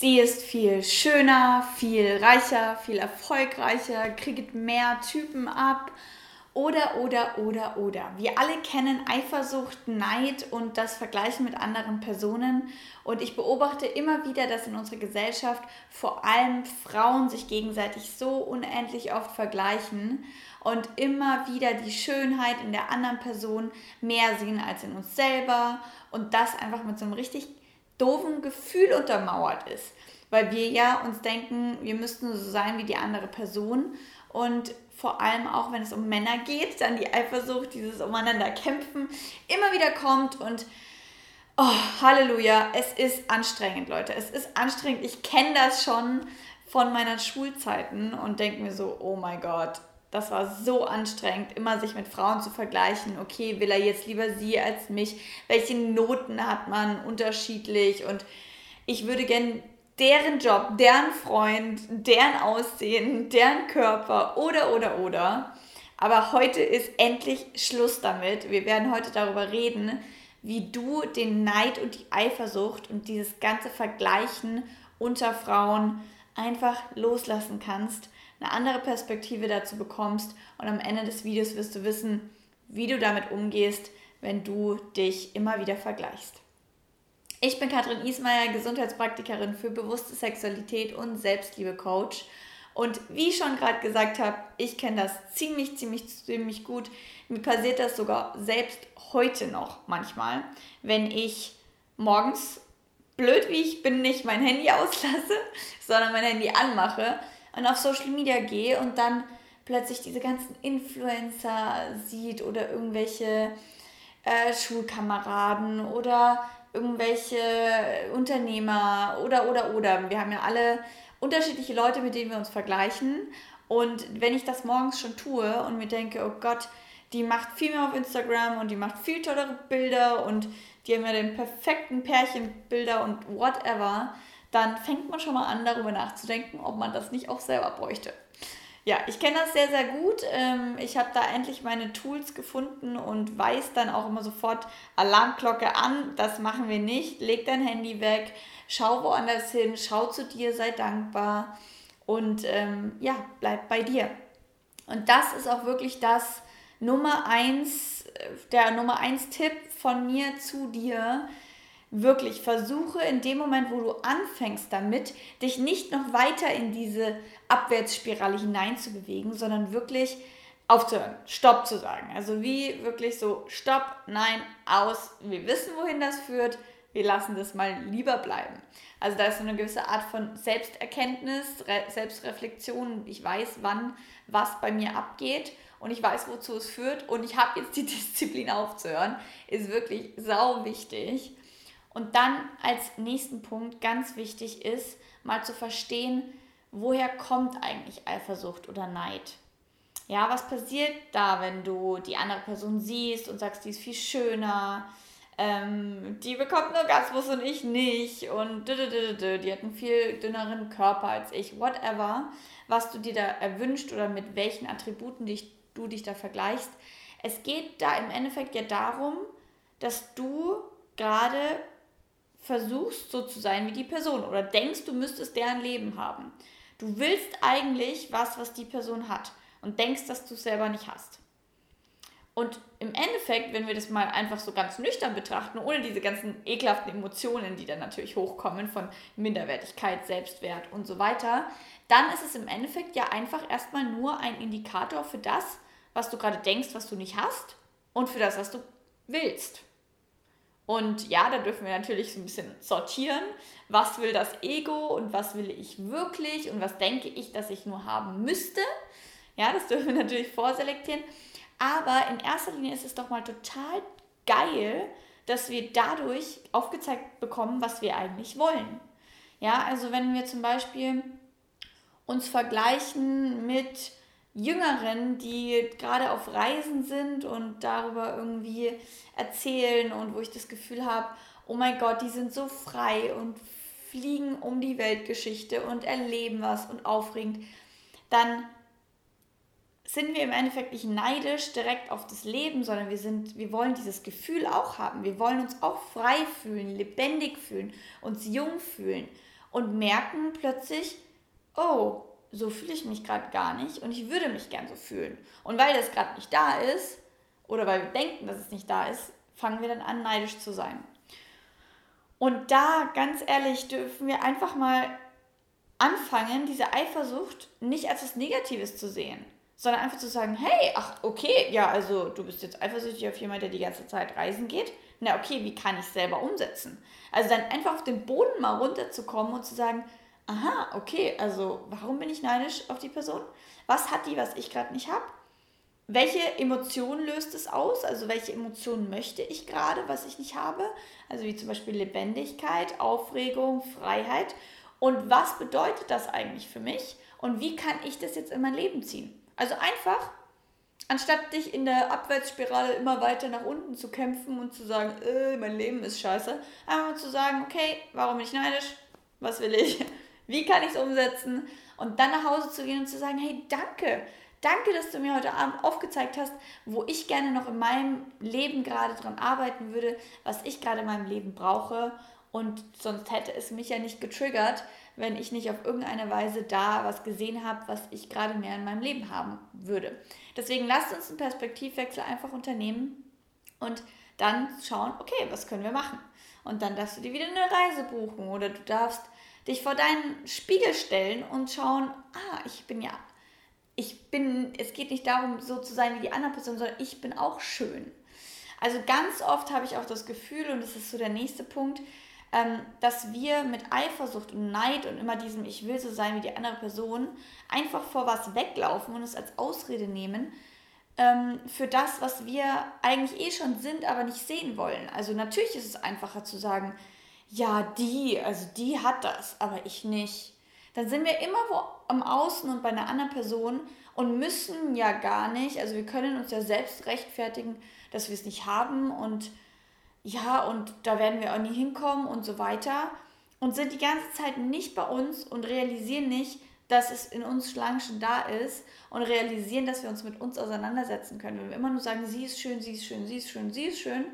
sie ist viel schöner, viel reicher, viel erfolgreicher, kriegt mehr Typen ab oder, oder, oder, oder. Wir alle kennen Eifersucht, Neid und das Vergleichen mit anderen Personen. Und ich beobachte immer wieder, dass in unserer Gesellschaft vor allem Frauen sich gegenseitig so unendlich oft vergleichen und immer wieder die Schönheit in der anderen Person mehr sehen als in uns selber. Und das einfach mit so einem richtig doofen Gefühl untermauert ist. Weil wir ja uns denken, wir müssten so sein wie die andere Person. Und vor allem auch, wenn es um Männer geht, dann die Eifersucht, dieses umeinander kämpfen, immer wieder kommt und oh, Halleluja, es ist anstrengend, Leute. Es ist anstrengend. Ich kenne das schon von meinen Schulzeiten und denke mir so, oh mein Gott, das war so anstrengend, immer sich mit Frauen zu vergleichen. Okay, will er jetzt lieber sie als mich? Welche Noten hat man unterschiedlich? Und ich würde gerne deren Job, deren Freund, deren Aussehen, deren Körper oder, oder, oder. Aber heute ist endlich Schluss damit. Wir werden heute darüber reden, wie du den Neid und die Eifersucht und dieses ganze Vergleichen unter Frauen einfach loslassen kannst, eine andere Perspektive dazu bekommst und am Ende des Videos wirst du wissen, wie du damit umgehst, wenn du dich immer wieder vergleichst. Ich bin Katrin Ismaier, Gesundheitspraktikerin für bewusste Sexualität und Selbstliebe-Coach. Und wie ich schon gerade gesagt habe, ich kenne das ziemlich, ziemlich, ziemlich gut. Mir passiert das sogar selbst heute noch manchmal, wenn ich morgens, blöd wie ich bin, nicht mein Handy auslasse, sondern mein Handy anmache und auf Social Media gehe und dann plötzlich diese ganzen Influencer sieht oder irgendwelche äh, Schulkameraden oder irgendwelche Unternehmer oder, oder, oder. Wir haben ja alle unterschiedliche Leute, mit denen wir uns vergleichen. Und wenn ich das morgens schon tue und mir denke, oh Gott, die macht viel mehr auf Instagram und die macht viel tollere Bilder und die haben ja den perfekten Pärchenbilder und whatever, dann fängt man schon mal an, darüber nachzudenken, ob man das nicht auch selber bräuchte. Ja, ich kenne das sehr, sehr gut. Ähm, ich habe da endlich meine Tools gefunden und weiß dann auch immer sofort Alarmglocke an. Das machen wir nicht. Leg dein Handy weg, schau woanders hin, schau zu dir, sei dankbar und ähm, ja, bleib bei dir. Und das ist auch wirklich das Nummer eins, äh, der Nummer eins Tipp von mir zu dir wirklich versuche in dem Moment, wo du anfängst damit, dich nicht noch weiter in diese Abwärtsspirale hineinzubewegen, sondern wirklich aufzuhören, Stopp zu sagen. Also wie wirklich so, Stopp, nein, aus, wir wissen, wohin das führt, wir lassen das mal lieber bleiben. Also da ist so eine gewisse Art von Selbsterkenntnis, Re Selbstreflexion. Ich weiß, wann was bei mir abgeht und ich weiß, wozu es führt und ich habe jetzt die Disziplin aufzuhören, ist wirklich sau wichtig. Und dann als nächsten Punkt ganz wichtig ist, mal zu verstehen, woher kommt eigentlich Eifersucht oder Neid? Ja, was passiert da, wenn du die andere Person siehst und sagst, die ist viel schöner, ähm, die bekommt nur Orgasmus und ich nicht und die hat einen viel dünneren Körper als ich, whatever, was du dir da erwünscht oder mit welchen Attributen dich, du dich da vergleichst. Es geht da im Endeffekt ja darum, dass du gerade versuchst so zu sein wie die Person oder denkst, du müsstest deren Leben haben. Du willst eigentlich was, was die Person hat und denkst, dass du es selber nicht hast. Und im Endeffekt, wenn wir das mal einfach so ganz nüchtern betrachten, ohne diese ganzen ekelhaften Emotionen, die dann natürlich hochkommen von Minderwertigkeit, Selbstwert und so weiter, dann ist es im Endeffekt ja einfach erstmal nur ein Indikator für das, was du gerade denkst, was du nicht hast und für das, was du willst. Und ja, da dürfen wir natürlich so ein bisschen sortieren. Was will das Ego und was will ich wirklich und was denke ich, dass ich nur haben müsste? Ja, das dürfen wir natürlich vorselektieren. Aber in erster Linie ist es doch mal total geil, dass wir dadurch aufgezeigt bekommen, was wir eigentlich wollen. Ja, also wenn wir zum Beispiel uns vergleichen mit Jüngeren, die gerade auf Reisen sind und darüber irgendwie erzählen und wo ich das Gefühl habe, oh mein Gott, die sind so frei und fliegen um die Weltgeschichte und erleben was und aufregend, dann sind wir im Endeffekt nicht neidisch direkt auf das Leben, sondern wir sind, wir wollen dieses Gefühl auch haben. Wir wollen uns auch frei fühlen, lebendig fühlen, uns jung fühlen. und merken plötzlich, oh, so fühle ich mich gerade gar nicht und ich würde mich gern so fühlen. Und weil das gerade nicht da ist, oder weil wir denken, dass es nicht da ist, fangen wir dann an, neidisch zu sein. Und da, ganz ehrlich, dürfen wir einfach mal anfangen, diese Eifersucht nicht als etwas Negatives zu sehen, sondern einfach zu sagen, hey, ach, okay, ja, also du bist jetzt eifersüchtig auf jemanden, der die ganze Zeit reisen geht. Na, okay, wie kann ich es selber umsetzen? Also dann einfach auf den Boden mal runterzukommen und zu sagen, aha, okay, also warum bin ich neidisch auf die Person? Was hat die, was ich gerade nicht habe? welche Emotionen löst es aus? Also welche Emotionen möchte ich gerade, was ich nicht habe? Also wie zum Beispiel Lebendigkeit, Aufregung, Freiheit. Und was bedeutet das eigentlich für mich? Und wie kann ich das jetzt in mein Leben ziehen? Also einfach, anstatt dich in der Abwärtsspirale immer weiter nach unten zu kämpfen und zu sagen, äh, mein Leben ist scheiße, einfach zu sagen, okay, warum bin ich neidisch? Was will ich? Wie kann ich es umsetzen? Und dann nach Hause zu gehen und zu sagen, hey, danke, Danke, dass du mir heute Abend aufgezeigt hast, wo ich gerne noch in meinem Leben gerade dran arbeiten würde, was ich gerade in meinem Leben brauche. Und sonst hätte es mich ja nicht getriggert, wenn ich nicht auf irgendeine Weise da was gesehen habe, was ich gerade mehr in meinem Leben haben würde. Deswegen lasst uns einen Perspektivwechsel einfach unternehmen und dann schauen, okay, was können wir machen? Und dann darfst du dir wieder eine Reise buchen oder du darfst dich vor deinen Spiegel stellen und schauen, ah, ich bin ja ich bin, es geht nicht darum, so zu sein wie die andere Person, sondern ich bin auch schön. Also ganz oft habe ich auch das Gefühl, und das ist so der nächste Punkt, ähm, dass wir mit Eifersucht und Neid und immer diesem Ich will so sein wie die andere Person einfach vor was weglaufen und es als Ausrede nehmen ähm, für das, was wir eigentlich eh schon sind, aber nicht sehen wollen. Also natürlich ist es einfacher zu sagen, ja, die, also die hat das, aber ich nicht dann sind wir immer wo am Außen und bei einer anderen Person und müssen ja gar nicht, also wir können uns ja selbst rechtfertigen, dass wir es nicht haben und ja, und da werden wir auch nie hinkommen und so weiter und sind die ganze Zeit nicht bei uns und realisieren nicht, dass es in uns lang schon da ist und realisieren, dass wir uns mit uns auseinandersetzen können. Wenn wir immer nur sagen, sie ist schön, sie ist schön, sie ist schön, sie ist schön,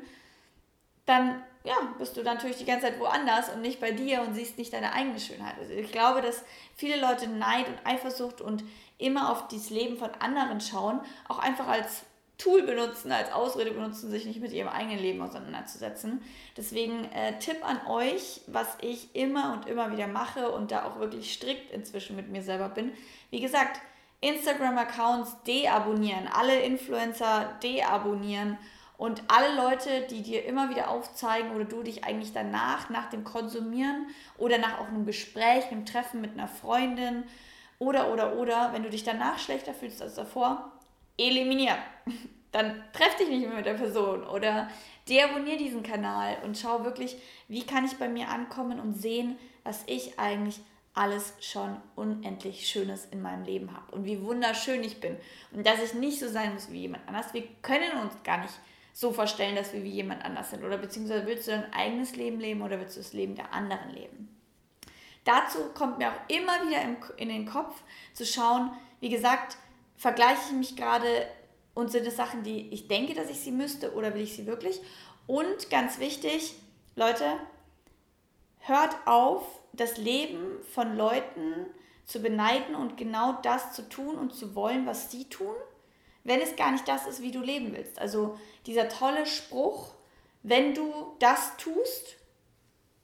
dann ja, bist du natürlich die ganze Zeit woanders und nicht bei dir und siehst nicht deine eigene Schönheit. Also ich glaube, dass viele Leute Neid und Eifersucht und immer auf das Leben von anderen schauen, auch einfach als Tool benutzen, als Ausrede benutzen, sich nicht mit ihrem eigenen Leben auseinanderzusetzen. Deswegen äh, Tipp an euch, was ich immer und immer wieder mache und da auch wirklich strikt inzwischen mit mir selber bin. Wie gesagt, Instagram-Accounts deabonnieren, alle Influencer deabonnieren und alle Leute, die dir immer wieder aufzeigen oder du dich eigentlich danach, nach dem Konsumieren oder nach auch einem Gespräch, einem Treffen mit einer Freundin oder, oder, oder, wenn du dich danach schlechter fühlst als davor, eliminieren. Dann treff dich nicht mehr mit der Person oder deabonnier diesen Kanal und schau wirklich, wie kann ich bei mir ankommen und sehen, was ich eigentlich alles schon unendlich Schönes in meinem Leben habe und wie wunderschön ich bin und dass ich nicht so sein muss wie jemand anders. Wir können uns gar nicht so vorstellen, dass wir wie jemand anders sind? Oder beziehungsweise willst du dein eigenes Leben leben oder willst du das Leben der anderen leben? Dazu kommt mir auch immer wieder in den Kopf zu schauen, wie gesagt, vergleiche ich mich gerade und sind es Sachen, die ich denke, dass ich sie müsste oder will ich sie wirklich? Und ganz wichtig, Leute, hört auf, das Leben von Leuten zu beneiden und genau das zu tun und zu wollen, was sie tun wenn es gar nicht das ist, wie du leben willst. Also dieser tolle Spruch, wenn du das tust,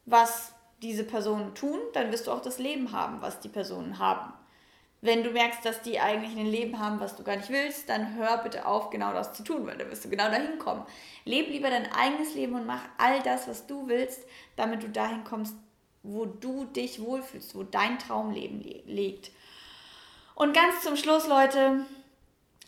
was diese Personen tun, dann wirst du auch das Leben haben, was die Personen haben. Wenn du merkst, dass die eigentlich ein Leben haben, was du gar nicht willst, dann hör bitte auf, genau das zu tun, weil dann wirst du genau dahin kommen. Leb lieber dein eigenes Leben und mach all das, was du willst, damit du dahin kommst, wo du dich wohlfühlst, wo dein Traumleben liegt. Und ganz zum Schluss, Leute,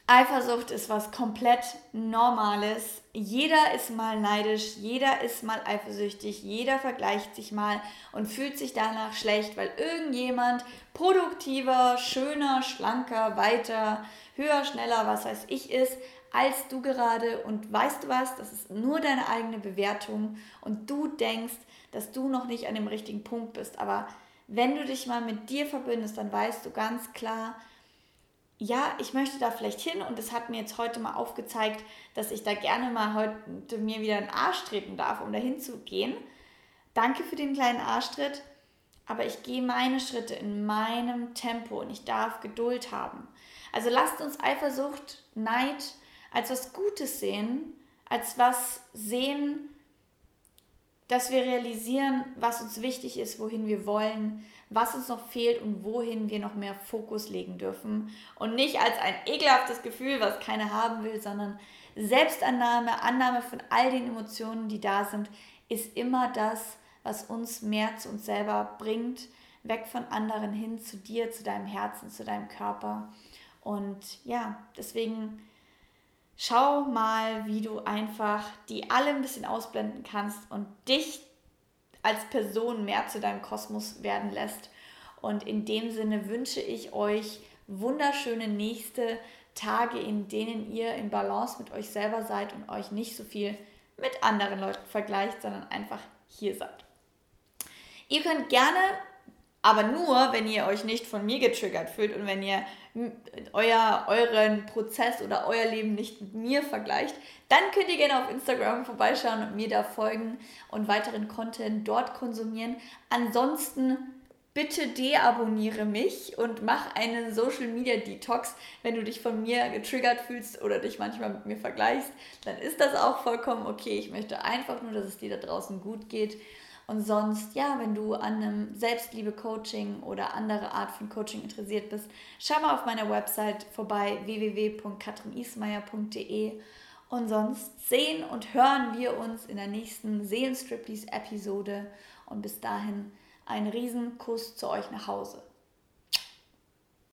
Eifersucht ist was komplett Normales. Jeder ist mal neidisch, jeder ist mal eifersüchtig, jeder vergleicht sich mal und fühlt sich danach schlecht, weil irgendjemand produktiver, schöner, schlanker, weiter, höher, schneller, was weiß ich ist, als du gerade. Und weißt du was, das ist nur deine eigene Bewertung und du denkst, dass du noch nicht an dem richtigen Punkt bist. Aber wenn du dich mal mit dir verbindest, dann weißt du ganz klar, ja, ich möchte da vielleicht hin und es hat mir jetzt heute mal aufgezeigt, dass ich da gerne mal heute mir wieder einen Arsch treten darf, um da hinzugehen. Danke für den kleinen Arschtritt aber ich gehe meine Schritte in meinem Tempo und ich darf Geduld haben. Also lasst uns Eifersucht, Neid als was Gutes sehen, als was sehen, dass wir realisieren, was uns wichtig ist, wohin wir wollen, was uns noch fehlt und wohin wir noch mehr Fokus legen dürfen. Und nicht als ein ekelhaftes Gefühl, was keiner haben will, sondern Selbstannahme, Annahme von all den Emotionen, die da sind, ist immer das, was uns mehr zu uns selber bringt, weg von anderen hin zu dir, zu deinem Herzen, zu deinem Körper. Und ja, deswegen schau mal, wie du einfach die alle ein bisschen ausblenden kannst und dich als Person mehr zu deinem Kosmos werden lässt. Und in dem Sinne wünsche ich euch wunderschöne nächste Tage, in denen ihr in Balance mit euch selber seid und euch nicht so viel mit anderen Leuten vergleicht, sondern einfach hier seid. Ihr könnt gerne, aber nur, wenn ihr euch nicht von mir getriggert fühlt und wenn ihr euer, euren Prozess oder euer Leben nicht mit mir vergleicht, dann könnt ihr gerne auf Instagram vorbeischauen und mir da folgen und weiteren Content dort konsumieren. Ansonsten bitte deabonniere mich und mach einen Social Media Detox. Wenn du dich von mir getriggert fühlst oder dich manchmal mit mir vergleichst, dann ist das auch vollkommen okay. Ich möchte einfach nur, dass es dir da draußen gut geht. Und sonst, ja, wenn du an einem Selbstliebe-Coaching oder andere Art von Coaching interessiert bist, schau mal auf meiner Website vorbei www.katrinismeier.de. Und sonst sehen und hören wir uns in der nächsten Seelenstriptease-Episode. Und bis dahin einen riesen Kuss zu euch nach Hause.